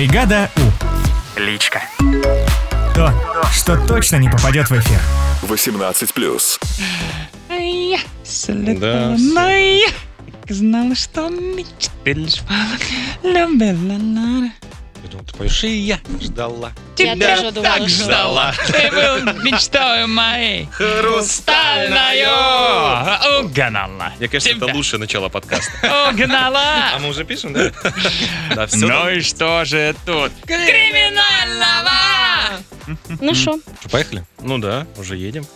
Бригада У. Личка. То, что точно не попадет в эфир. 18 плюс. Да. Знала, что мечты лишь любила. Я думал, ты поешь, и я ждала. Я Тебя тоже думала, так что- ждала. Ты был мечтой моей. Хрустальная! Угнала. Мне кажется, это Тебя лучшее начало подкаста. А Угнала. мы уже пишем, да? Да, все. Ну и что же тут? Криминального! Ну что? Поехали? Ну да, уже едем.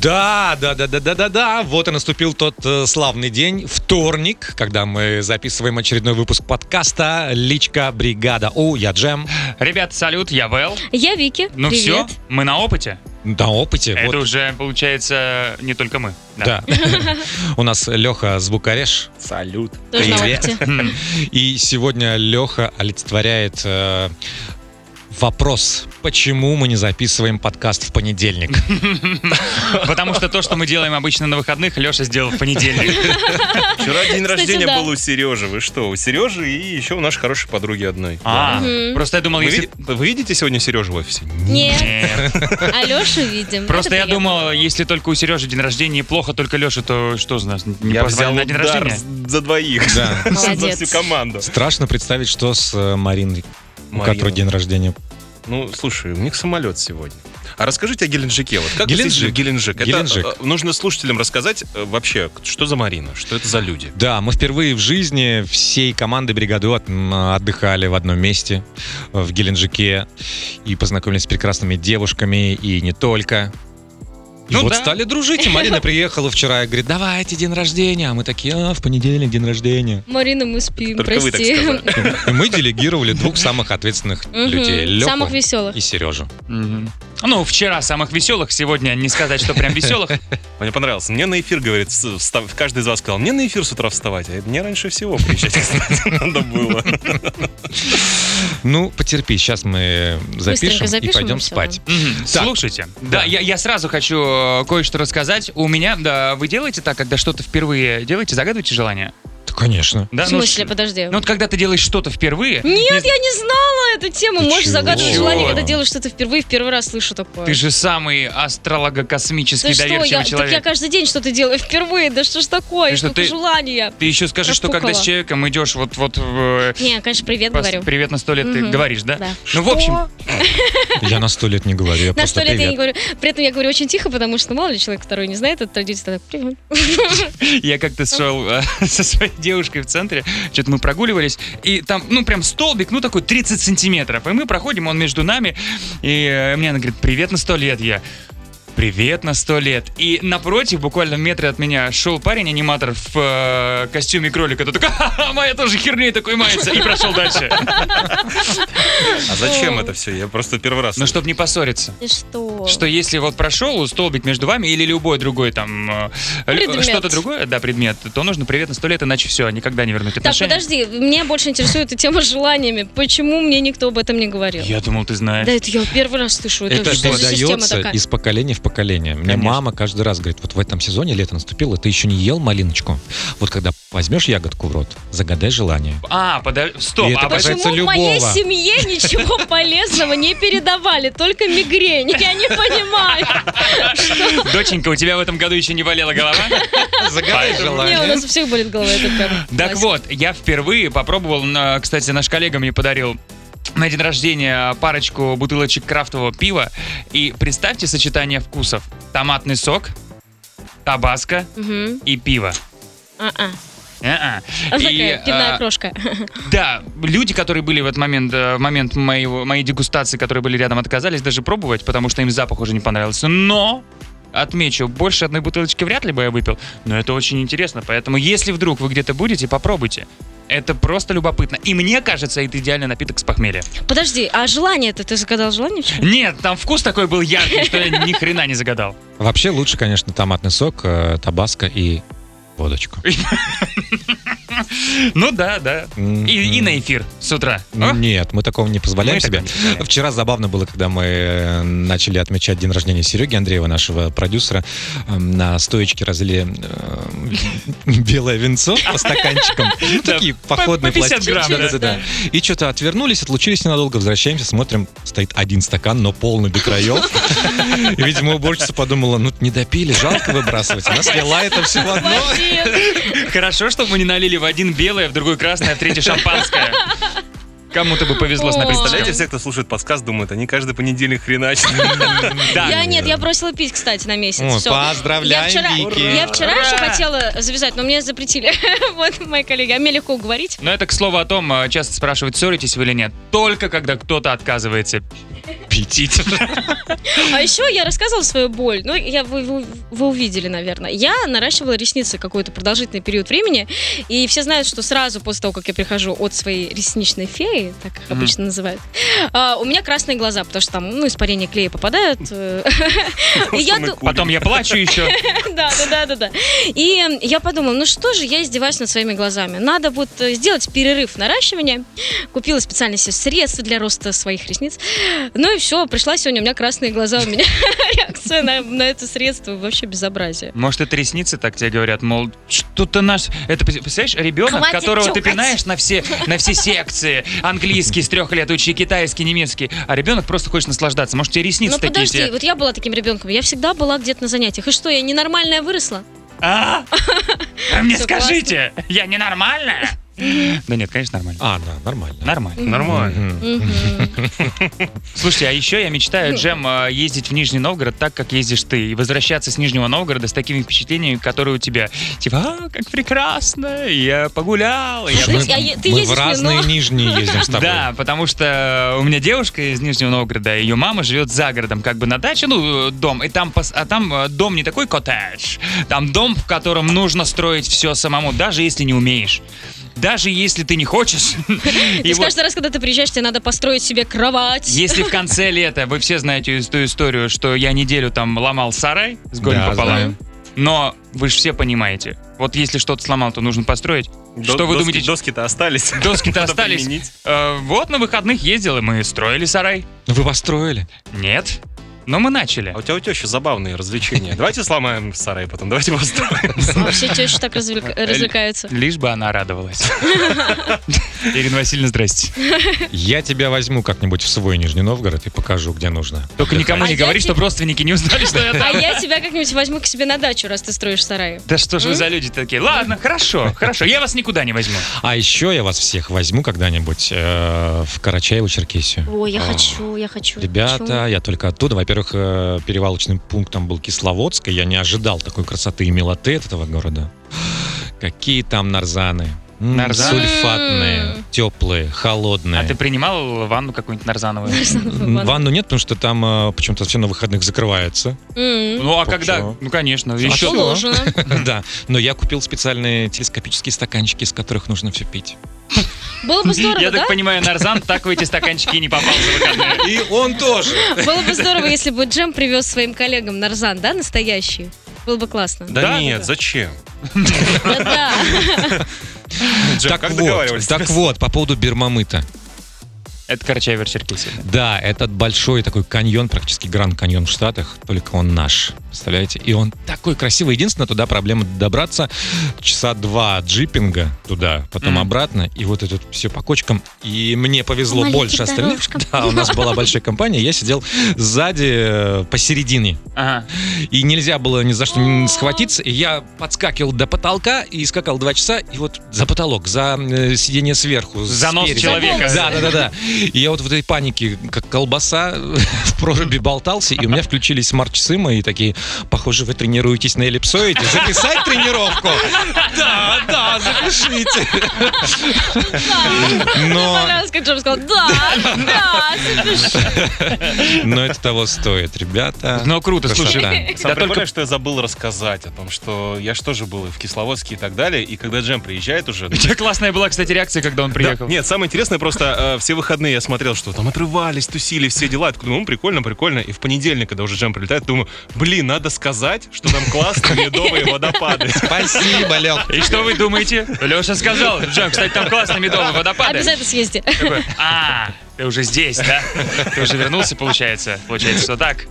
Да, да, да, да, да, да, да. Вот и наступил тот э, славный день, вторник, когда мы записываем очередной выпуск подкаста «Личка Бригада». О, я Джем. Ребят, салют, я Вэл. Я Вики. Ну Привет. все, мы на опыте. На опыте. Это вот. уже, получается, не только мы. Да. У нас Леха звукореж. Салют. Привет. И сегодня Леха олицетворяет э, вопрос, почему мы не записываем подкаст в понедельник. Потому что то, что мы делаем обычно на выходных, Леша сделал в понедельник. Вчера день рождения был у Сережи. Вы что? У Сережи и еще у нашей хорошей подруги одной. А, просто я думал, Вы, если... види- вы видите сегодня Сережу в офисе? Нет, Нет. Алешу видим. Просто я думал, если только у Сережи день рождения и плохо только Леша, то что за нас? Не Я позвали взял на день удар рождения? за двоих. Да. За всю команду. Страшно представить, что с э, У Марина. которой день рождения. Ну, слушай, у них самолет сегодня. А расскажите о Геленджике. Вот как Геленджик. Геленджик? Это, Геленджик. э, нужно слушателям рассказать э, вообще, что за Марина, что это за люди. Да, мы впервые в жизни всей командой бригады отдыхали в одном месте э, в Геленджике и познакомились с прекрасными девушками и не только. И Ну вот да. стали дружить. И Марина приехала вчера и говорит, давайте день рождения. А мы такие, а, в понедельник день рождения. Марина, мы спим, Только вы так прости. сказали. И мы делегировали двух самых ответственных людей. Лёху Самых веселых. и Сережу. Ну, вчера самых веселых, сегодня не сказать, что прям веселых. Мне понравилось. Мне на эфир, говорит, встав- каждый из вас сказал, мне на эфир с утра вставать. А мне раньше всего приезжать, кстати, надо было. Ну, потерпи, сейчас мы запишем и запишем, пойдем и спать. Мгм. Так. Слушайте, да, я, я сразу хочу э, кое-что рассказать. У меня, да, вы делаете так, когда что-то впервые делаете, загадываете желание? Да, конечно. Да? В Ну, смысле, ш- подожди. Ну, вот когда ты делаешь что-то впервые... Нет, я не знала эту тему. Ты Можешь чего? загадывать желание, когда делаешь что-то впервые, в первый раз слышу такое. Ты же самый астролого-космический Да что, доверчивый я, так человек. я каждый день что-то делаю впервые. Да что ж такое? Ты что, ты- желания. Ты еще скажи, что когда с человеком идешь вот вот э, Не, конечно, привет просто говорю. привет на сто лет, ты Мгм. говоришь, да? Да. Ну, в общем, Я на сто лет не говорю, я На сто лет я не говорю. При этом я говорю очень тихо, потому что мало ли человек второй не знает эту традицию. Тогда привет. я как-то шел э, со своей девушкой в центре, что-то мы прогуливались, и там, ну, прям столбик, ну, такой 30 сантиметров, и мы проходим, он между нами, и э, мне она говорит, привет на сто лет, я... Привет на сто лет. И напротив, буквально в метре от меня, шел парень-аниматор в э, костюме кролика. Тот такой, ха-ха, моя тоже херней такой мается. И прошел дальше. А зачем это все? Я просто первый раз. Ну, чтобы не поссориться. Ты что? Что если вот прошел столбик между вами или любой другой там э, Предмет. что-то другое, да, предмет, то нужно привет на сто лет, иначе все, никогда не вернуть Так, отношения. подожди, меня больше интересует эта тема с желаниями. Почему мне никто об этом не говорил? Я думал, ты знаешь. Да, это я первый раз слышу. Это, Это что за система передается такая? из поколения в поколение. Мне Конечно. мама каждый раз говорит, вот в этом сезоне лето наступило, ты еще не ел малиночку. Вот когда возьмешь ягодку в рот, загадай желание. А, подожди, стоп, И это а почему- Почему в моей любого. семье ничего полезного не передавали? Только мигрень. Я не понимаю. Доченька, у тебя в этом году еще не болела голова? Загадай Поэтому- Не, у нас у всех болит голова. Это прям Так вот, я впервые попробовал, кстати, наш коллега мне подарил на день рождения парочку бутылочек крафтового пива. И представьте сочетание вкусов. Томатный сок, табаско Мгм. и пиво. А-а. А-а. А И, пивная а, крошка. Да, люди, которые были в этот момент, э, в момент моего, моей дегустации, которые были рядом, отказались даже пробовать, потому что им запах уже не понравился. Но отмечу, больше одной бутылочки вряд ли бы я выпил, но это очень интересно. Поэтому, если вдруг вы где-то будете, попробуйте. Это просто любопытно. И мне кажется, это идеальный напиток с похмелья. Подожди, а желание-то ты загадал желание? вчера? Нет, там вкус такой был яркий, что я ни хрена не загадал. Вообще лучше, конечно, томатный сок, э, табаско и водочку. Ну да, да. И, и на эфир с утра. О, Нет, мы такого не позволяем Мы себе. не позволяем. Вчера забавно было, когда мы э, начали отмечать день рождения Сереги Андреева, нашего продюсера. Эм, На стоечке разлили э, белое винцо по стаканчикам. Ну, Такие по- походные по 50 пластинки. грамм, да. Да-да-да. И что-то отвернулись, отлучились ненадолго, возвращаемся, смотрим, стоит один стакан, но полный до краев. И, видимо, уборщица подумала, ну, не допили, жалко выбрасывать. Она слила это все в одно. Хорошо, что мы не налили в один белое, в другой красное, а в третье шампанское. Кому-то бы повезло с написать. Представляете, все, кто слушает подсказ, думают, они каждый понедельник хреначат. Да. Я нет, я бросила пить, кстати, на месяц. Всё. поздравляем, я вчера, Вики. Я вчера Ура! еще хотела завязать, но мне запретили. вот мои коллеги. А мне легко уговорить. Но это, к слову, о том, э, часто спрашивают, ссоритесь вы или нет. Только когда кто-то отказывается пить. А еще я рассказывала свою боль. Ну, я, вы, вы- вы увидели, наверное. Я наращивала ресницы какой-то продолжительный период времени. И все знают, что сразу после того, как я прихожу от своей ресничной феи, так их обычно называют, а, у меня красные глаза, потому что там, ну, испарения клея попадают. э. Потом я плачу еще. Да, да, да, да. И я подумала, ну что же я издеваюсь над своими глазами? Надо будет э, сделать перерыв в наращивании. Купила специально себе средства для роста своих ресниц. Ну и все, пришла сегодня, у меня красные глаза, у меня реакция на, на это средство вообще безобразие. Может, это ресницы так тебе говорят, мол, что-то наш... Это, представляешь, ребенок, Хватит которого ты чухать. пинаешь на все, на все секции. Английский с трех лет учи, китайский, немецкий. А ребенок просто хочет наслаждаться. Может, тебе ресницы Ну такие подожди, те- вот я была таким ребенком, я всегда была где-то на занятиях. И что, я ненормальная выросла? А? А Мне скажите, я ненормальная? Да нет, конечно, нормально. А, да, нормально. Нормально. Нормально. Слушайте, а еще я мечтаю, Ну. Джем, э, ездить в Нижний Новгород так, как ездишь ты, и возвращаться с Нижнего Новгорода с такими впечатлениями, которые у тебя. Типа, а, как прекрасно, я погулял. я а ты Мы в разные нижние ездим с тобой. Да, потому что у меня девушка из Нижнего Новгорода, ее мама живет за городом, как бы на даче, ну, дом, и там, а там э, дом не такой коттедж, там дом, в котором нужно строить все самому, даже если не умеешь. Даже если ты не хочешь. И вот каждый раз, когда ты приезжаешь, тебе надо построить себе кровать. если в конце лета, вы все знаете эту историю, что я неделю там ломал сарай с горем Да, пополам, но вы же все понимаете, вот если что-то сломал, то нужно построить. Что вы Доски- думаете? Доски-то остались. Доски-то Надо остались. применить. Э, вот на выходных ездил, и мы строили сарай. Вы построили? Нет. Но мы начали. А у тебя у тещи забавные развлечения. Давайте сломаем сарай потом, давайте построим. А все тещи так развлек- развлекаются. Лишь бы она радовалась. Ирина Васильевна, здрасте. Я тебя возьму как-нибудь в свой Нижний Новгород и покажу, где нужно. Только никому А не я говори, чтобы родственники не узнали, что я А там. я тебя как-нибудь возьму к себе на дачу, раз ты строишь сарай. Да что же вы за люди такие? Ладно, хорошо, хорошо, я вас никуда не возьму. А еще я вас всех возьму когда-нибудь э, в Карачаево-Черкесию. Ой, я А. хочу, я хочу. Ребята, я только оттуда. Во-первых, э, перевалочным пунктом был Кисловодск, и я не ожидал такой красоты и милоты от этого города. Какие там нарзаны. Нарзаны? Сульфатные, теплые, холодные. А ты принимал ванну какую-нибудь нарзановую? Ванну нет, потому что там э, почему-то все на выходных закрывается. Ну а когда? Ну конечно, еще. что? Положено. Да. Но я купил специальные телескопические стаканчики, из которых нужно все пить. Было бы здорово, Я да? так понимаю, Нарзан так в эти стаканчики не попал за выходные. И он тоже. Было бы здорово, если бы Джем привез своим коллегам нарзан, да, настоящий. Было бы классно. Да Да, нет, да. зачем? Да-да. Джем, как вот, договаривались? так вот, по поводу Бермамыта. Это Карачаево-Черкесия. Да, этот большой такой каньон, практически Гранд Каньон в Штатах, только он наш, представляете? И он такой красивый. Единственное, туда проблема добраться часа два джипинга туда, потом Мгм. обратно, и вот это все по кочкам. И мне повезло Маленьким больше остальных. Да, у нас была большая компания, я сидел сзади, э, посередине. Ага. И нельзя было ни за что не схватиться. И я подскакивал до потолка и скакал два часа, и вот за потолок, за э, сиденье сверху. За нос спереди. человека. Да, да, да, да. И я вот в этой панике, как колбаса, в проруби болтался, и у меня включились смарт-часы мои такие, похоже, вы тренируетесь на эллипсоиде. Записать тренировку? Да, да, запишите. Мне Но, понравилось, как Джем сказал, да, да, запиши. но это того стоит, ребята. Ну круто, слушай. Да только что я забыл рассказать о том, что я же тоже был и в Кисловодске и так далее, и когда Джем приезжает уже... У тебя классная была, кстати, реакция, когда он приехал. нет, самое интересное, просто э, все выходные я смотрел, что там отрывались, тусили, все дела. Я ну, прикольно, прикольно. И в понедельник, когда уже Джем прилетает, думаю, блин, надо сказать, что там классные медовые водопады. Спасибо, Лёг. И что вы думаете? Леша сказал, Джем, кстати, там классные медовые водопады. Обязательно съезди. Такой, А, ты уже здесь, да? Ты уже вернулся, получается? Получается, что так?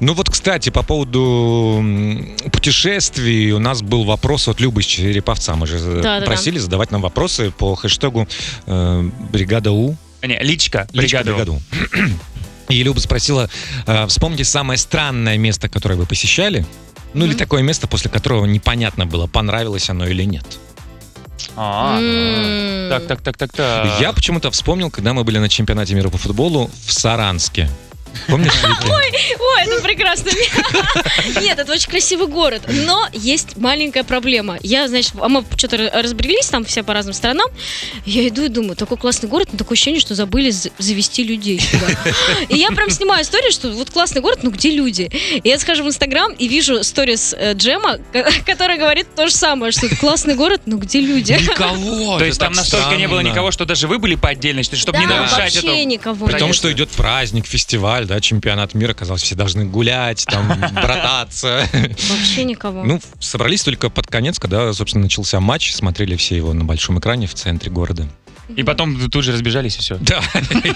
Ну вот, кстати, по поводу путешествий у нас был вопрос от Любы Череповца. Мы же Да-да-да. просили задавать нам вопросы по хэштегу э, «Бригада У». Не, личка, Личка бригаду. «Бригада У». И Люба спросила, э, вспомните самое странное место, которое вы посещали. Ну или такое место, после которого непонятно было, понравилось оно или нет. А, так, так, так, так, так. Я почему-то вспомнил, когда мы были на чемпионате мира по футболу в Саранске. Помнишь, Вики? Ой, это прекрасно. Нет, это очень красивый город, но есть маленькая проблема. Я, значит, а мы что-то разбрелись там все по разным сторонам. Я иду и думаю, такой классный город, но такое ощущение, что забыли за- завести людей сюда. И я прям снимаю историю, что вот классный город, но где люди? И я схожу в Инстаграм и вижу сторис э, Джема, ко- которая говорит то же самое, что это классный город, но где люди? Никого! То есть там настолько не было никого, что даже вы были по отдельности, чтобы не Да, нарушать вообще эту... никого. При том, что идет праздник, фестиваль, да, чемпионат мира, казалось, все должны гулять, там, брататься. Вообще никого. Ну, собрались только под конец, когда, собственно, начался матч, смотрели все его на большом экране в центре города. И потом тут же разбежались, и все. Да,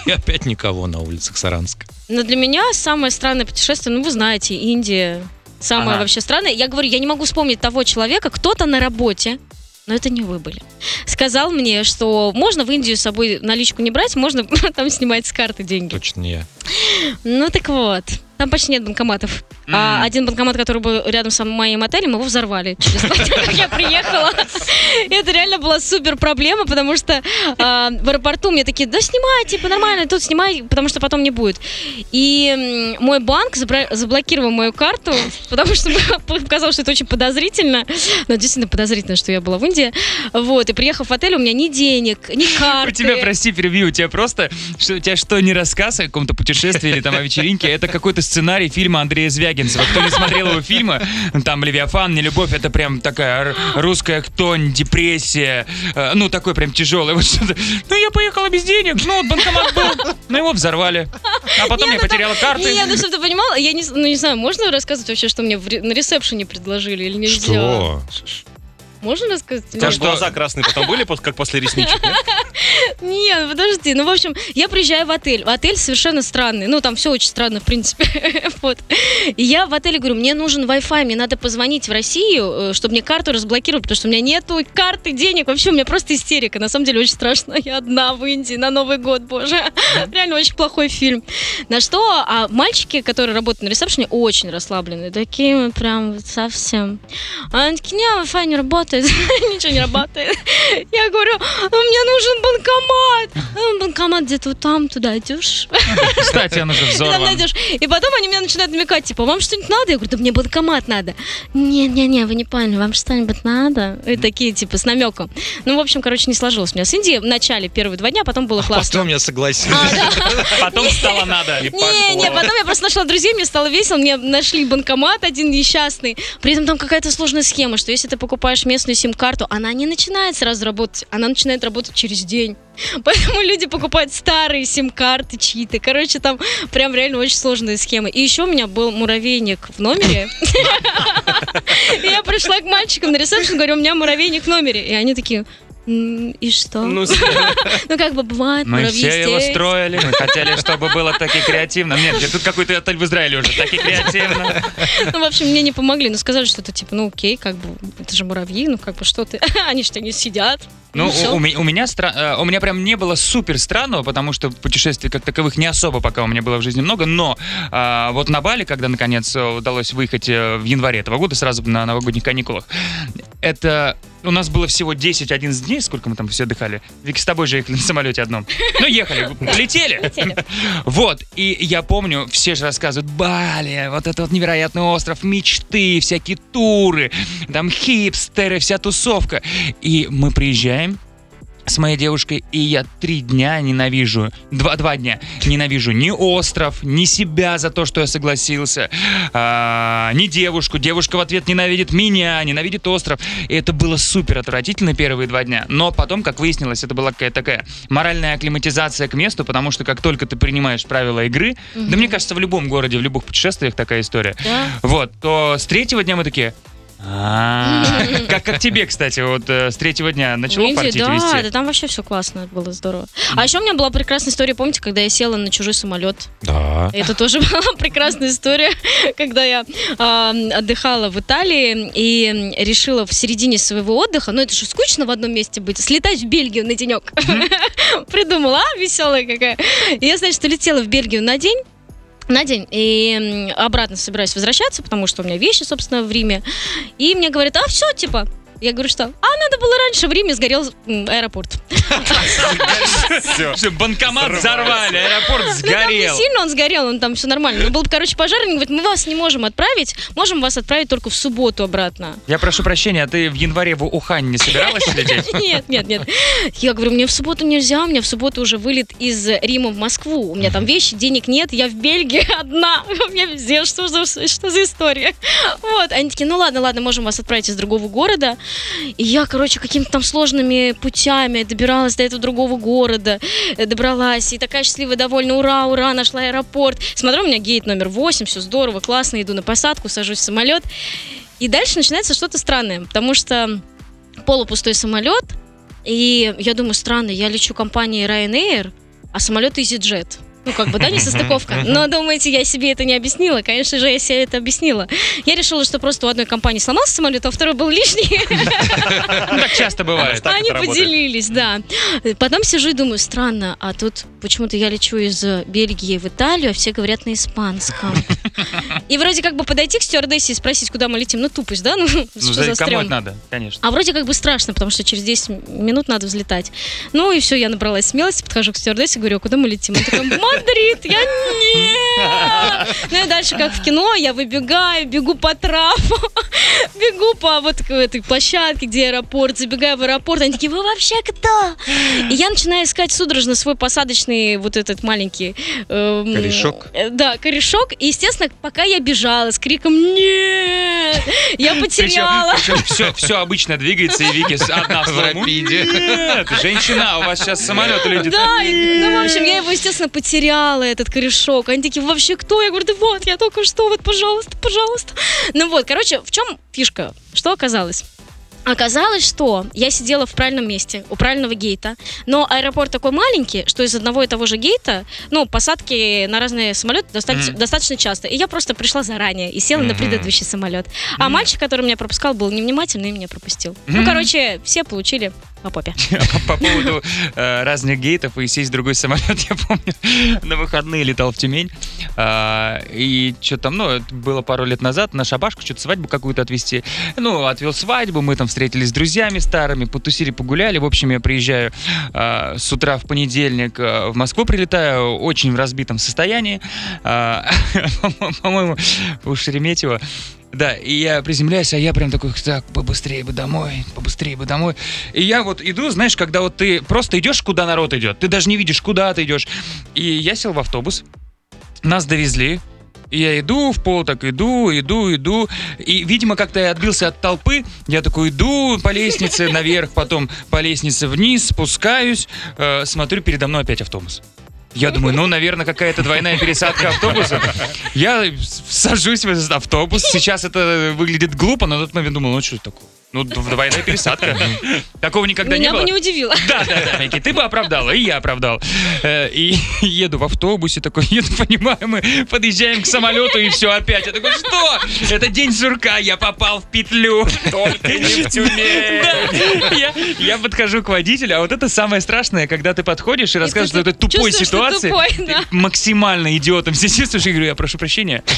и опять никого на улицах Саранска. Но для меня самое странное путешествие, ну вы знаете, Индия. Самое Ага. вообще странное. Я говорю, я не могу вспомнить того человека, кто-то на работе, но это не вы были. Сказал мне, что можно в Индию с собой наличку не брать, можно там снимать с карты деньги. Точно не я. Ну так вот, там почти нет банкоматов. А один банкомат, который был рядом с моим отелем, его взорвали через два дня, как я приехала. И это реально была супер проблема, потому что а, в аэропорту мне такие, да снимай, типа нормально, тут снимай, потому что потом не будет. И мой банк заблокировал мою карту, потому что показалось, что это очень подозрительно. Но действительно подозрительно, что я была в Индии. Вот, и приехав в отель, у меня ни денег, ни карты. У тебя, прости, перебью, у тебя просто, что у тебя что, не рассказ о каком-то путешествии или там о вечеринке, это какой-то сценарий фильма Андрея Звягинцева. Кто не смотрел его фильмы, там «Левиафан», «Нелюбовь», это прям такая русская хтонь, депрессия, э, ну, такой прям тяжелый. Вот что-то. Ну, я поехала без денег, ну, вот банкомат был, ну, его взорвали. А потом я потеряла карты. Не, ну чтобы ты понимала, я не, ну, не знаю, можно рассказывать вообще, что мне в ре- на ресепшене предложили или нельзя? Что? Можно рассказать? У тебя что? глаза красные потом были, как после ресничек, нет? Подожди. Ну, в общем, я приезжаю в отель. Отель совершенно странный. Ну, там все очень странно, в принципе. вот. И я в отеле говорю, мне нужен Wi-Fi, мне надо позвонить в Россию, э, чтобы мне карту разблокировать, потому что у меня нету карты, денег. Вообще, у меня просто истерика. На самом деле, очень страшно. Я одна в Индии на Новый год, боже. Реально очень плохой фильм. На что а мальчики, которые работают на ресепшене, очень расслабленные. Такие прям совсем. Они такие, не, Wi-Fi не работает. Ничего не работает. Я говорю, «А мне нужен банкомат. «А, Банкомат где-то вот там, туда идешь. Кстати, он уже там взорван. найдешь. И потом они меня начинают намекать, типа, вам что-нибудь надо? Я говорю, да мне банкомат надо. Не-не-не, вы не поняли, вам что-нибудь надо? И такие, типа, с намеком. Ну, в общем, короче, не сложилось у меня с Индией. В начале первые два дня, потом было классно. Потом я согласился. А, да. Потом стало надо. И Не, не, пошло. потом я просто нашла друзей, мне стало весело, мне нашли банкомат один несчастный. При этом там какая-то сложная схема, что если ты покупаешь местную сим-карту, она не начинает сразу работать, она начинает работать через день. Поэтому люди покупают старые сим-карты чьи-то. Короче, там прям реально очень сложные схемы. И еще у меня был муравейник в номере. Я пришла к мальчикам на ресепшн, говорю, у меня муравейник в номере. И они такие, «М, и что? Ну, Ну, как бы бывает, Мы все его строили, мы хотели, чтобы было так и креативно. Нет, тут какой-то отель в Израиле уже, так и креативно. Ну, в общем, мне не помогли. Ну, сказали, что это типа, ну, окей, как бы, это же муравьи, ну, как бы, что ты? Они что, не сидят? Ну, всё. у, у меня, у, меня стра- э, у меня прям не было супер странного, потому что путешествий как таковых не особо пока у меня было в жизни много, но а, вот на Бали, когда наконец удалось выехать э, в январе этого года, сразу на новогодних каникулах, это у нас было всего 10-11 дней, сколько мы там все отдыхали. Вики, с тобой же ехали на самолете одном. Ну, ехали, летели. Вот, и я помню, все же рассказывают, Бали, вот это вот невероятный остров мечты, всякие туры, там хипстеры, вся тусовка. И мы приезжаем, с моей девушкой, и я три дня ненавижу, два, два дня ненавижу ни остров, ни себя за то, что я согласился, а, ни девушку. Девушка в ответ ненавидит меня, ненавидит остров. И это было супер отвратительно первые два дня. Но потом, как выяснилось, это была какая-то такая моральная акклиматизация к месту, потому что как только ты принимаешь правила игры, да мне кажется, в любом городе, в любых путешествиях такая история, Да. вот, то с третьего дня мы такие... «А, Как, как тебе, кстати, вот э, с третьего дня начало В Индии, партить да, вести? да, там вообще все классно, было здорово. А еще у меня была прекрасная история, помните, когда я села на чужой самолет? Да. Это тоже была прекрасная история, когда я а, отдыхала в Италии и решила в середине своего отдыха, ну это же скучно в одном месте быть, слетать в Бельгию на денек. Придумала, а, веселая какая. И я, значит, улетела в Бельгию на день, на день, и обратно собираюсь возвращаться, потому что у меня вещи, собственно, в Риме. И мне говорят, а все, типа, я говорю, что? А надо было раньше, в Риме сгорел м, аэропорт. Что, банкомат взорвали, аэропорт Ну, там не сгорел. сильно он сгорел, он там все нормально. Но был, короче, пожар, они говорят, мы вас не можем отправить, можем вас отправить только в субботу обратно. Я прошу прощения, а ты в январе в Ухань не собиралась лететь? Нет, нет, нет. Я говорю, мне в субботу нельзя, у меня в субботу уже вылет из Рима в Москву. У меня там вещи, денег нет, я в Бельгии одна. У меня везде, что за, что за история? Вот, они такие, ну ладно, ладно, можем вас отправить из другого города. И я, короче, какими-то там сложными путями добиралась до этого другого города, э, добралась, и такая счастливая, довольна, ура, ура, нашла аэропорт. Смотрю, у меня гейт номер 8, все здорово, классно, иду на посадку, сажусь в самолет. И дальше начинается что-то странное, потому что полупустой самолет, и я думаю, странно, я лечу компанией Ryanair, а самолет EasyJet. Ну, как бы, да, не состыковка. Но, думаете, я себе это не объяснила? Конечно же, я себе это объяснила. Я решила, что просто у одной компании сломался самолет, а второй был лишний. Ну, так часто бывает. Так Они поделились, да. Потом сижу и думаю, странно, а тут почему-то я лечу из Бельгии в Италию, а все говорят на испанском. И вроде как бы подойти к стюардессе и спросить, куда мы летим, ну тупость, да? Ну, Ну, что за стрём? это надо, конечно. А вроде как бы страшно, потому что через 10 минут надо взлетать. Ну и все, я набралась смелости, подхожу к стюардессе, говорю, а куда мы летим? Она такая, Мадрид! Я нет! Ну и дальше, как в кино, я выбегаю, бегу по трапу, бегу по вот этой площадке, где аэропорт, забегаю в аэропорт, они такие, вы вообще кто? И я начинаю искать судорожно свой посадочный вот этот маленький... эм, Корешок? э, Да, корешок. И, естественно, пока я бежала с криком «Нет!», я потеряла. Причем, все, все обычно двигается, и Вики одна в слову. Нет, женщина, у вас сейчас самолет летит. Да, ну, в общем, я его, естественно, потеряла, этот корешок. Они такие, вообще кто? Я говорю, да вот, я только что, вот, пожалуйста, пожалуйста. Ну вот, короче, в чем фишка? Что оказалось? Оказалось, что я сидела в правильном месте, у правильного гейта, но аэропорт такой маленький, что из одного и того же гейта, ну, посадки на разные самолеты достаточно, Мгм. достаточно часто. И я просто пришла заранее и села на Мгм. предыдущий самолет. А мальчик, который меня пропускал, был невнимательный и меня пропустил. Ну, Мгм. короче, все получили по попе. По поводу э, разных гейтов и сесть в другой самолет, я помню, на выходные летал в Тюмень. а, и что там, ну, это было пару лет назад, на шабашку что-то свадьбу какую-то отвезти. Ну, отвел свадьбу, мы там встретились с друзьями старыми, потусили, погуляли. В общем, я приезжаю а, с утра в понедельник а, в Москву, прилетаю очень в разбитом состоянии. А, По-моему, у Шереметьево. Да, и я приземляюсь, а я прям такой, так, побыстрее бы домой, побыстрее бы домой. И я вот иду, знаешь, когда вот ты просто идешь, куда народ идет, ты даже не видишь, куда ты идешь. И я сел в автобус, нас довезли, и я иду в пол, так иду, иду, иду. И, видимо, как-то я отбился от толпы. Я такой иду по лестнице наверх, потом по лестнице вниз, спускаюсь, э, смотрю, передо мной опять автобус. Я думаю, ну, наверное, какая-то двойная пересадка автобуса. Я сажусь в этот автобус. Сейчас это выглядит глупо, но на тот момент думал, ну, что это такое? Ну, д- двойная пересадка. Такого никогда не Меня было. бы не удивило. Да, да, да, Микки, ты бы оправдала, и я оправдал. Э, И еду в автобусе, такой, еду, понимаю, мы подъезжаем к самолету, и все опять. Я такой, что? Это день сурка, я попал в петлю. Только не в Тюмень. Я, я подхожу к водителю, а вот это самое страшное, когда ты подходишь и рассказываешь, что ты это тупой чувствуешь, что ситуации. тупой, ты да. максимально идиотом все чувствуешь, и говорю, я прошу прощения.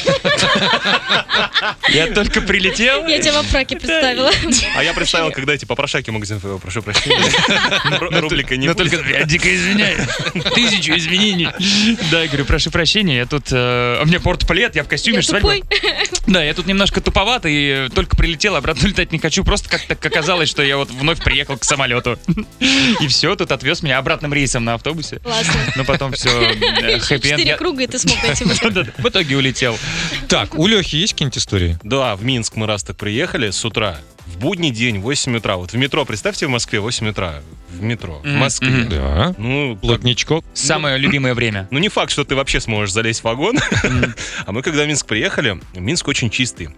Я только прилетел. Я тебя во фраке представила. А я представил, когда эти попрошайки магазин, «Э, прошу прощения. Ру- Рублика не Но только я дико извиняюсь. Тысячу изменений. Да, я говорю, прошу прощения, я тут... э, У меня портплет, я в костюме Я. Да, я тут немножко туповат и э, только прилетел, обратно летать не хочу. Просто как-то оказалось, что я вот вновь приехал к самолету. И все, тут отвез меня обратным рейсом на автобусе. Классно. Но потом все, хэппи Четыре круга, и ты смог дойти в итоге. В итоге улетел. Так, у Лехи есть какие-нибудь истории? Да, в Минск мы раз так приехали с утра. В будний день, 8 утра. Вот в метро, представьте, в Москве 8 утра. В метро. В Москве. Да. Ну, как- Плотничков. Самое любимое время. ну, не факт, что ты вообще сможешь залезть в вагон. А мы, когда в Минск приехали, Минск очень чистый.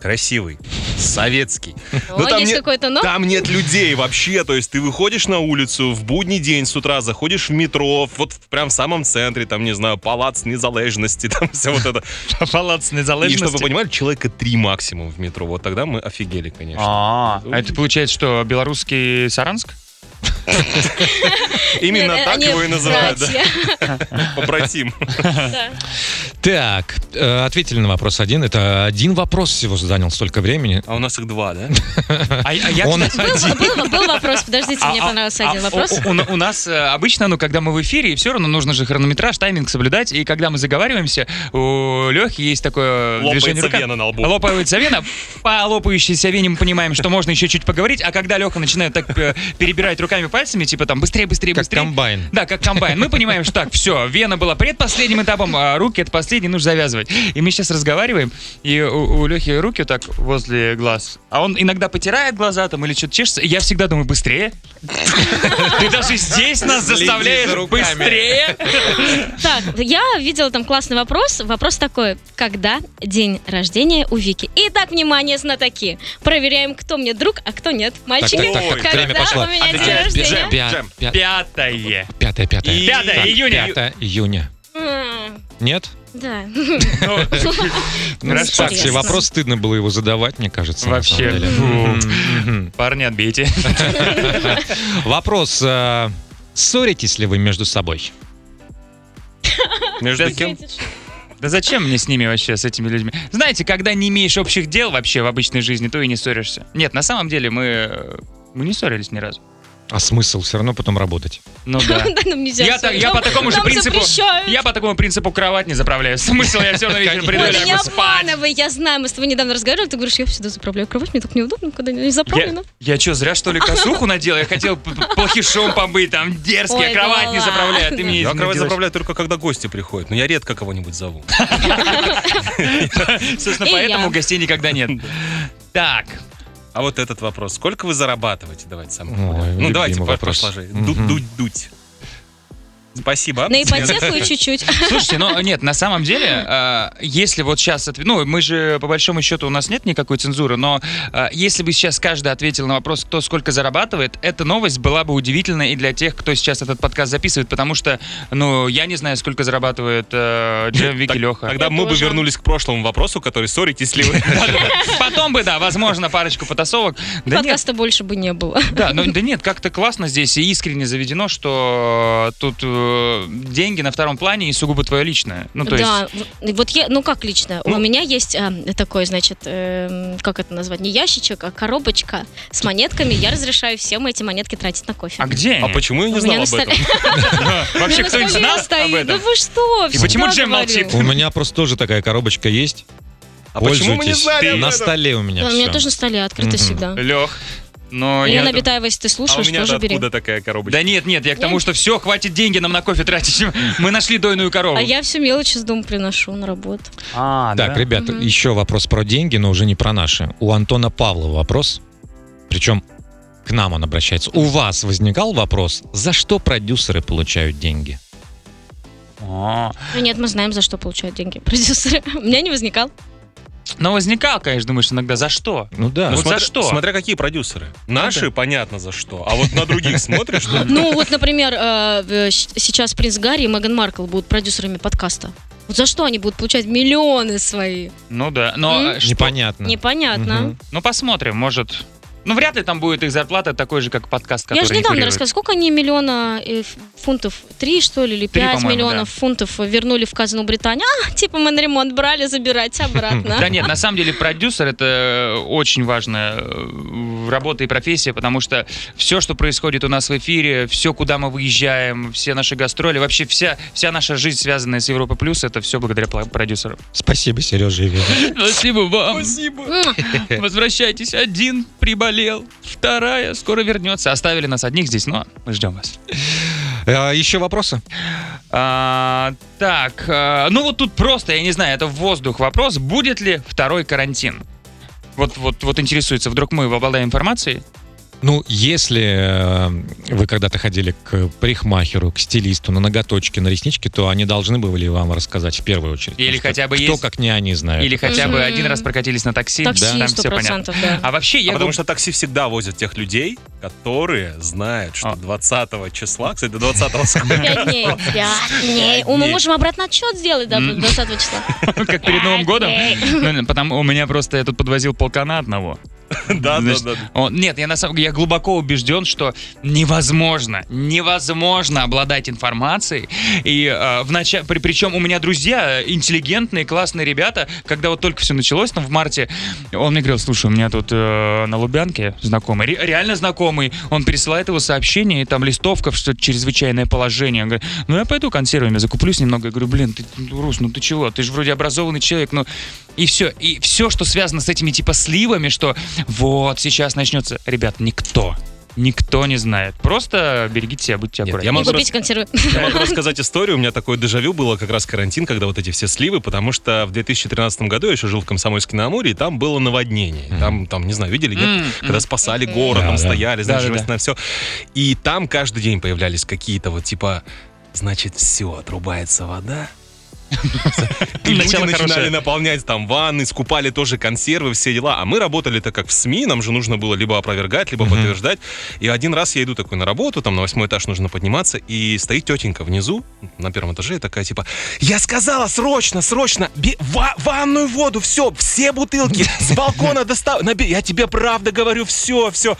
Красивый, советский. О, Ну, там есть не- какой-то, но... Там нет людей вообще, то есть ты выходишь на улицу в будний день с утра, заходишь в метро, вот в прям в самом центре, там, не знаю, палац незалежности, там все вот это. Палац И незалежности. чтобы вы понимали, человека три максимум в метро. Вот тогда мы офигели, конечно. А, а это получается, что белорусский Саранск? Именно Нет, так его и называют, да, братья. побратим. Да. Так, э, ответили на вопрос один. Это один вопрос всего занял столько времени. А у нас их два, да? А, а я, Он- кстати, Был, был- был вопрос, подождите, мне А- а- понравился один а вопрос. У, у- у нас э, обычно, ну, когда мы в эфире, все равно нужно же хронометраж, тайминг соблюдать. И когда мы заговариваемся, у Лехи есть такое движение Лопается рука. вена на лбу. Лопается вена. По лопающейся вене мы понимаем, что можно еще чуть поговорить. А когда Леха начинает так э, перебирать руками пальцами, типа там быстрее, быстрее, Как быстрее. комбайн. Да, как комбайн. Мы понимаем, что так, все, вена была предпоследним этапом, а руки это последний, нужно завязывать. И мы сейчас разговариваем, и у, у Лехи руки вот так возле глаз. А он иногда потирает глаза там или что-то чешется. Я всегда думаю, быстрее. Ты даже здесь нас заставляешь за руками. быстрее. Так, я видела там классный вопрос. Вопрос такой. Когда день рождения у Вики? Итак, внимание, знатоки. Проверяем, кто мне друг, а кто нет. Мальчики, когда у меня А день рождения? Пя- Джем. пя- Пятое. Пятое, пятое. И- Пятое Так, июня. Пятое июня. М, Нет? Да. Ну, Ну, Хорошо. кстати, Интересно. вопрос стыдно было его задавать, мне кажется. на Вообще. самом деле. Фу. Мгм, мгм. Парни, отбейте. Вопрос. э, Ссоритесь ли вы между собой? Между Да кем? Да зачем мне с ними вообще, с этими людьми? Знаете, когда не имеешь общих дел вообще в обычной жизни, то и не ссоришься. Нет, на самом деле мы, э, мы не ссорились ни разу. А смысл все равно потом работать? Ну да. Да, нам нельзя Я, так, я по такому же нам принципу. запрещают. Я по такому принципу кровать не заправляю. Смысл я все равно вечером приду Ой, и да не лягу спать. обманывай, я знаю, мы с тобой недавно разговаривали, ты говоришь, я всегда заправляю кровать, мне так неудобно, когда не Я, заправлена. я что, зря что ли косуху надел? Я хотел п- п- плохишом побыть, там дерзкий, Ой, я кровать да не заправляю, а ты ладно. мне Я кровать делаешь. заправляю только когда гости приходят, но я редко кого-нибудь зову. Собственно, И поэтому я. гостей никогда нет. Так, А вот этот вопрос. Сколько вы зарабатываете? Давайте Ой, популярный. Ну, давайте вопрос. посложи. Мгм. Ду- Дуть, дуть. Спасибо. На ипотеку и чуть-чуть. Слушайте, ну нет, на самом деле, э, если вот сейчас, отв- ну мы же по большому счету у нас нет никакой цензуры, но э, если бы сейчас каждый ответил на вопрос, кто сколько зарабатывает, эта новость была бы удивительной и для тех, кто сейчас этот подкаст записывает, потому что, ну я не знаю, сколько зарабатывает э, Джем, Вики, Леха. Тогда Я мы бы вернулись к прошлому вопросу, который ссоритесь ли вы. Потом бы, да, возможно, парочку потасовок. Подкаста больше бы не было. да, ну, да нет, как-то классно здесь и искренне заведено, что тут э, деньги на втором плане и сугубо твое личное. Ну, то есть... да, в- вот я, ну как лично, Ну. у меня есть а, такой, значит, эм, как это назвать, не ящичек, а коробочка с монетками. Я разрешаю всем эти монетки тратить на кофе. А где А почему я не знал на об этом? Вообще кто-нибудь столе знал об этом? Да вы что? И почему Джем молчит? У меня просто тоже такая коробочка есть. А почему мы не знали На столе у меня Да, у меня тоже на столе открыто всегда. Лех, но я... Лена Битаева, если ты А у слушаешь, меня тоже бери. откуда такая коробочка? Да нет, нет, я к тому, что все, хватит деньги нам на кофе тратить. Мы нашли дойную корову. А я всю мелочь из дома приношу на работу. А, Так, да? ребят, еще вопрос про деньги, но уже не про наши. У Антона Павлова вопрос. Причем к нам он обращается. У вас возникал вопрос, за что продюсеры получают деньги? А. Ну нет, мы знаем, за что получают деньги продюсеры. У меня не возникал. Но возникал, конечно, думаешь, иногда за что? Ну да. Ну, Вот за смотря- что? Смотря какие продюсеры. Наши, понятно за что. А вот на других смотришь, что Ну вот, например, э, э, сейчас принц Гарри и Меган Маркл будут продюсерами подкаста. Вот за что они будут получать миллионы свои? Ну да, но М? э, что- Непонятно. Непонятно. Ну посмотрим, может... Ну вряд ли там будет их зарплата такой же, как подкаст, который Я же недавно курируют. рассказывала, сколько они миллиона э, фунтов 3, что ли, или Три, 5 по-моему, миллионов фунтов вернули в казну Британии. А, типа мы на ремонт брали, забирайте обратно. Да нет, на самом деле продюсер это очень важная э, работа и профессия, потому что все, что происходит у нас в эфире, все, куда мы выезжаем, все наши гастроли, вообще вся, вся наша жизнь, связанная с Европа Плюс, это все благодаря продюсеру. Спасибо, Сережа и Вера. Спасибо вам. Муа. Возвращайтесь. Один приболел, вторая скоро вернется. Оставили нас одних здесь, но мы ждем вас. А, Еще вопросы? А, так, а, ну вот тут просто, я не знаю, это в воздух вопрос. Будет ли второй карантин? Вот, вот, вот интересуется, вдруг мы обладаем информацией? Ну, если э, вы когда-то ходили к парикмахеру, к стилисту, на ноготочки, на реснички, то они должны были вам рассказать в первую очередь. Или хотя бы кто, есть- как не они, знают. Или хотя бы Мгм. один раз прокатились на такси? Такси, да, там все понятно. да. А вообще, я А потому что такси всегда возят тех людей, которые знают, что А. 20 числа, кстати, до 20 скоро. Пять дней. Пять дней. О, Мы можем обратно отчет сделать до 20 числа. как перед Новым годом. Ну, Потому у меня просто я тут подвозил полкана одного. Да, да, Значит, да. он- нет, я на самом я глубоко убежден, что невозможно, невозможно обладать информацией. И э, в начале, при, причем у меня друзья интеллигентные, классные ребята, когда вот только все началось, там в марте, он мне говорил, слушай, у меня тут э, на Лубянке знакомый, ре- реально знакомый, он пересылает его сообщение, и там листовка, что чрезвычайное положение. Он говорит, ну я пойду консервами закуплюсь немного. Я говорю, блин, ты, Рус, ну ты чего? Ты же вроде образованный человек, ну и все. И все, что связано с этими типа сливами, что вот сейчас начнется. Ребят, никто, никто не знает. Просто берегите себя, будьте аккуратны. я И могу купить консервы. Я могу рассказать историю. У меня такое дежавю было как раз карантин, когда вот эти все сливы, потому что в 2013 году я еще жил в Комсомольске на Амуре, и там было наводнение. Там, там, не знаю, видели, нет? Когда спасали город, Да, там да. стояли, знаешь, Да, на все. И там каждый день появлялись какие-то вот типа, значит, все, отрубается вода. И люди начинали наполнять там ванны, скупали тоже консервы, все дела. А мы работали так как в СМИ, нам же нужно было либо опровергать, либо подтверждать. И один раз я иду такой на работу, там на восьмой этаж нужно подниматься, и стоит тетенька внизу, на первом этаже, и такая типа, я сказала срочно, срочно, ванную воду, все, все бутылки с балкона достав, я тебе правда говорю, все, все.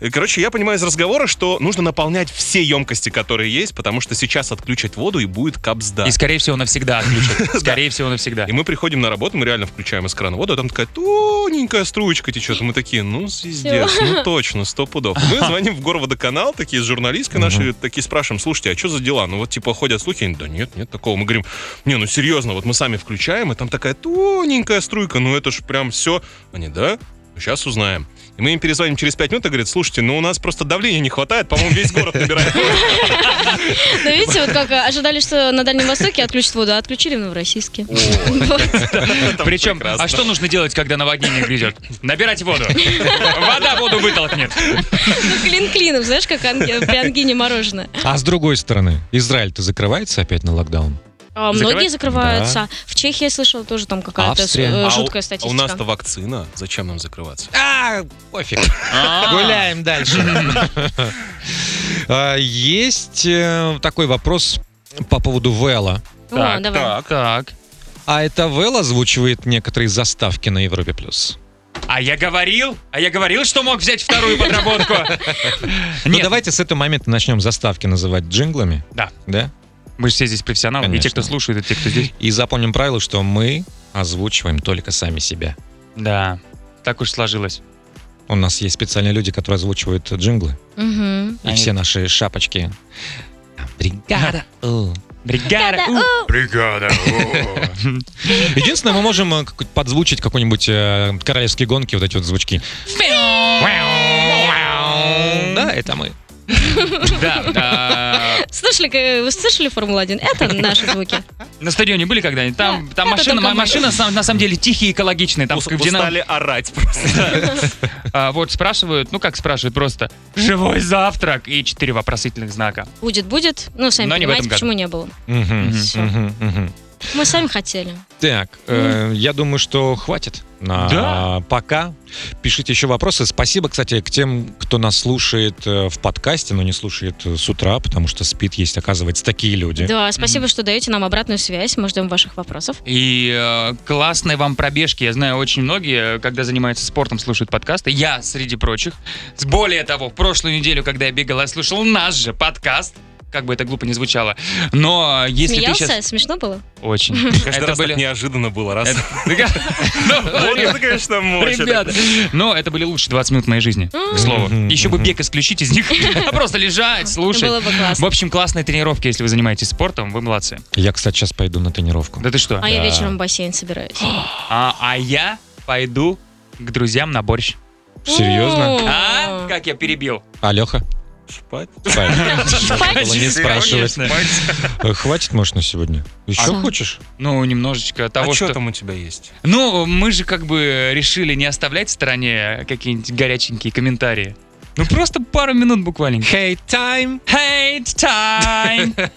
И, Короче, я понимаю из разговора, что нужно наполнять все емкости, которые есть, потому что сейчас отключат воду и будет капсда. И, скорее всего, навсегда отключат. Скорее всего, навсегда. И мы приходим на работу, мы реально включаем из крана воду, а там такая тоненькая струечка течет. Мы такие, ну, звездец, ну точно, сто пудов. Мы звоним в горводоканал, такие с журналисткой нашей, такие спрашиваем, слушайте, а что за дела? Ну вот типа ходят слухи, они, да нет, нет такого. Мы говорим, не, ну серьезно, вот мы сами включаем, и там такая тоненькая струйка, ну это ж прям все. Они, да? Сейчас узнаем. И мы им перезвоним через 5 минут и говорят, слушайте, ну у нас просто давления не хватает, по-моему, весь город набирает. Но видите, вот как ожидали, что на Дальнем Востоке отключат воду, а отключили в Новороссийске. Причем, а что нужно делать, когда наводнение грядет? Набирать воду. Вода воду вытолкнет. Ну, клин клином, знаешь, как при ангине мороженое. А с другой стороны, Израиль-то закрывается опять на локдаун? А? Многие закрываются. В Чехии, я слышала, тоже там какая-то Австрия. э, А у- жуткая а у статистика. нас-то вакцина. Зачем нам закрываться? А, пофиг. А, Гуляем дальше. А, Есть э, такой вопрос по поводу Вэлла. О, Так, давай. так, так. А это Вэлл озвучивает некоторые заставки на Европе+. плюс. А я говорил, а я говорил, что мог взять вторую подработку. Ну Нет, давайте с этого момента начнем заставки называть джинглами. Да. Да? Мы же все здесь профессионалы, и те, Конечно. кто слушает, и те, кто здесь. И запомним правило, что мы озвучиваем только сами себя. Да, так уж сложилось. У нас есть специальные люди, которые озвучивают джинглы. Мгм. И Они- все наши шапочки. Там, Бригада. О. Бригада. у, Бригада. о. Единственное, мы можем э, подзвучить какой-нибудь э, королевские гонки, вот эти вот звучки. Да, это мы. Да, Слышали, э, вы слышали Формулу-1? Это наши звуки. на стадионе были когда-нибудь? Там, там машина, машина сам- на самом деле тихие, экологичные. Там Устали орать просто. А, вот спрашивают, ну как спрашивают, просто живой завтрак и четыре вопросительных знака. Будет, будет. Ну, сами понимаете, почему не было. Мы сами хотели. Так, э, я думаю, что хватит. на Да. пока. Пишите еще вопросы. Спасибо, кстати, к тем, кто нас слушает э, в подкасте, но не слушает э, с утра, потому что спит есть, оказывается, такие люди. Да, спасибо, что даете нам обратную связь. Мы ждем ваших вопросов. И э, классные вам пробежки. Я знаю, очень многие, когда занимаются спортом, слушают подкасты. Я среди прочих. Более того, в прошлую неделю, когда я бегал, я слушал наш же подкаст. Как бы это глупо не звучало. Но если Смеялся? ты сейчас... Смешно было? Очень. Каждый Это раз были- так неожиданно было, раз. Ну, Вот это, конечно, мощь. Ребята, но это были лучшие 20 минут моей жизни, к слову. Еще бы бег исключить из них, просто лежать, слушать. Было бы классно. В общем, классные тренировки, если вы занимаетесь спортом, вы молодцы. Я, кстати, сейчас пойду на тренировку. Да ты что? А я вечером в бассейн собираюсь. А, а я пойду к друзьям на борщ. Серьезно? А? Как я перебил? Алеха? Спать. Было не спрашивать. Э, Хватит, может, на сегодня? Еще А. хочешь? Ну, немножечко того, А что... что там у тебя есть? Ну, мы же как бы решили не оставлять в стороне какие-нибудь горяченькие комментарии. Ну, просто пару минут буквально. Hey, time! Hate time!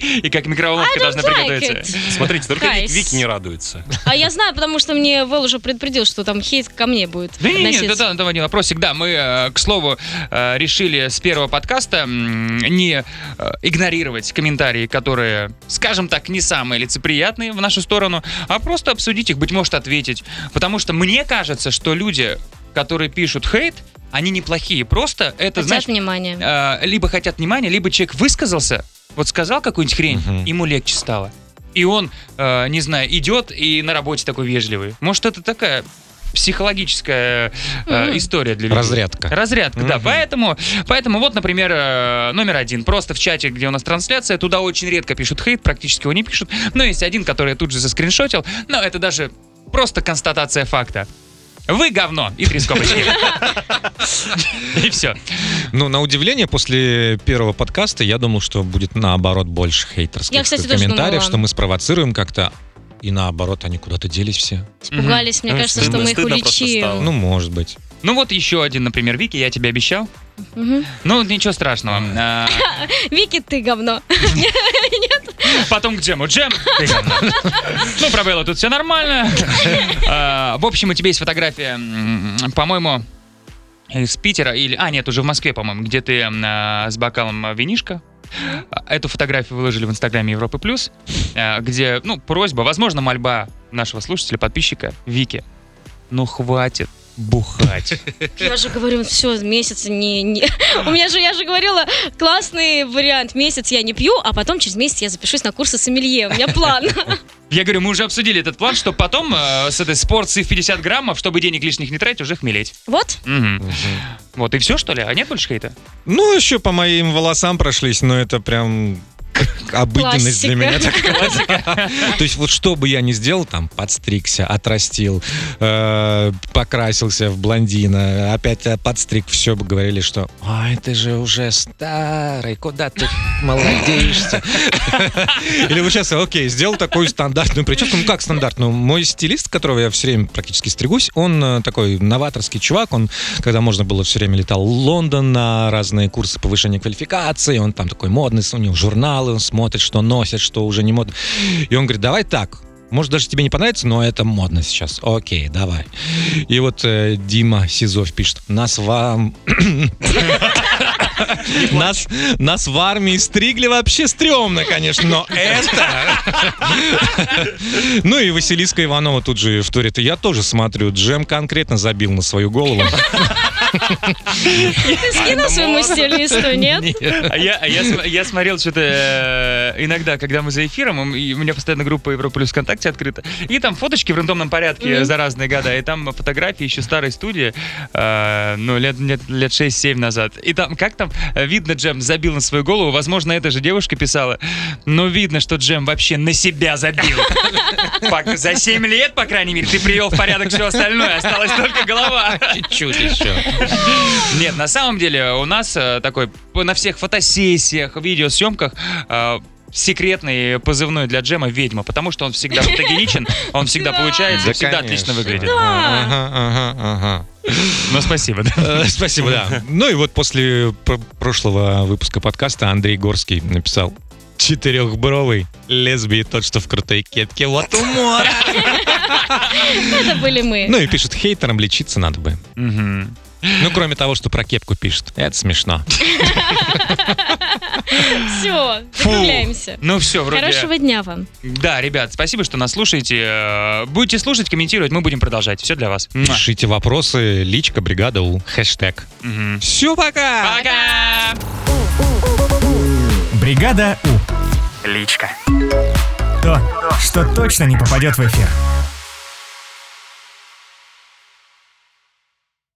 И как микроволновка должна like приготовиться. it. Смотрите, только Guys. Вик- Вики не радуется. А я знаю, потому что мне Вэл уже предупредил, что там хейт ко мне будет Да не, не, да, давай не вопросик. Да, мы, э, к слову, э, решили с первого подкаста не э, игнорировать комментарии, которые, скажем так, не самые лицеприятные в нашу сторону, а просто обсудить их, быть может, ответить. Потому что мне кажется, что люди, которые пишут хейт, они неплохие. Просто это, Хотят знаешь, внимания. э, либо хотят внимания, либо человек высказался, вот сказал какую-нибудь хрень, Мгм. ему легче стало. И он, э, не знаю, идет и на работе такой вежливый. Может, это такая психологическая э, Мгм. история для людей. Разрядка. Разрядка, да. Мгм. Поэтому, поэтому вот, например, э, номер один. Просто в чате, где у нас трансляция, туда очень редко пишут хейт, практически его не пишут. Но есть один, который я тут же заскриншотил. Но это даже просто констатация факта. Вы говно. И три скобочки. И все. Ну, на удивление, после первого подкаста я думал, что будет наоборот больше хейтерских Я, кстати, тоже комментариев, что мы спровоцируем как-то. И наоборот, они куда-то делись все. Испугались, мне кажется, что мы их уличим. Ну, может быть. Ну вот еще один, например, Вики, я тебе обещал. Мгм. Ну, ничего страшного. Вики, ты говно. Потом к Джему. Джем. Ну, про Беллу тут все нормально. А, В общем, у тебя есть фотография, по-моему, из Питера или... А, нет, уже в Москве, по-моему, где ты а, с бокалом винишка. Эту фотографию выложили в Инстаграме Европы Плюс, а, где, ну, просьба, возможно, мольба нашего слушателя, подписчика Вики. Ну, хватит бухать. Я же говорю, все, месяц не, не- У меня же, я же говорила, классный вариант. Месяц я не пью, а потом через месяц я запишусь на курсы сомелье. У меня план. Я говорю, мы уже обсудили этот план, что потом э, с этой с в 50 граммов, чтобы денег лишних не тратить, уже хмелеть. Вот. Мгм. Вот и все, что ли? А нет больше хейта? Ну, еще по моим волосам прошлись, но это прям обыденность для меня такая. То есть вот что бы я ни сделал, там, подстригся, отрастил, э, покрасился в блондина, опять э, подстриг, все бы говорили, что «Ай, ты же уже старый, куда ты молодеешься?» Или вот сейчас, окей, сделал такую стандартную прическу. Ну как стандартную? Мой стилист, которого я все время практически стригусь, он э, такой новаторский чувак, он, когда можно было, все время летал в Лондон на разные курсы повышения квалификации, он там такой модный, у него журналы, он смотрит, что носит, что уже не модно. И он говорит, давай так, может, даже тебе не понравится, но это модно сейчас. Окей, давай. И вот э, Дима Сизов пишет, нас вам... Нас, нас в армии стригли вообще стрёмно, конечно, но это... Ну и Василиска Иванова тут же вторит. Я тоже смотрю, Джем конкретно забил на свою голову. Ты скинул своему стилисту, нет? А я, а смотрел что-то э, иногда, когда мы за эфиром, у меня постоянно группа Европа Плюс ВКонтакте открыта, и там фоточки в рандомном порядке за разные года, и там фотографии еще старой студии, э, ну, лет, лет, лет 6-7 назад. И там, как там, э, видно, Джем забил на свою голову, возможно, эта же девушка писала, но видно, что Джем вообще на себя забил. За 7 лет, по крайней мере, ты привел в порядок все остальное, осталась только голова. Чуть-чуть еще. Нет, на самом деле у нас э, такой на всех фотосессиях, видеосъемках э, секретный позывной для Джема «Ведьма», потому что он всегда фотогеничен, он всегда получается, всегда отлично выглядит. Ага, ага, ага. Ну, спасибо. да. Э, Спасибо, да. Ну и вот после пр- прошлого выпуска подкаста Андрей Горский написал Четырехбровый лесбий, тот, что в крутой кепке. Вот умор. Это были мы. Ну и пишет, хейтерам лечиться надо бы. Ну, кроме того, что про кепку пишет. Это смешно. Все, закругляемся. Ну все, вроде... Хорошего дня вам. Да, ребят, спасибо, что нас слушаете. Э, Будете слушать, комментировать, мы будем продолжать. Все для вас. Пишите вопросы, личка, бригада У, хэштег. Все, пока! Пока! Бригада У. Личка. То, что точно не попадет в эфир.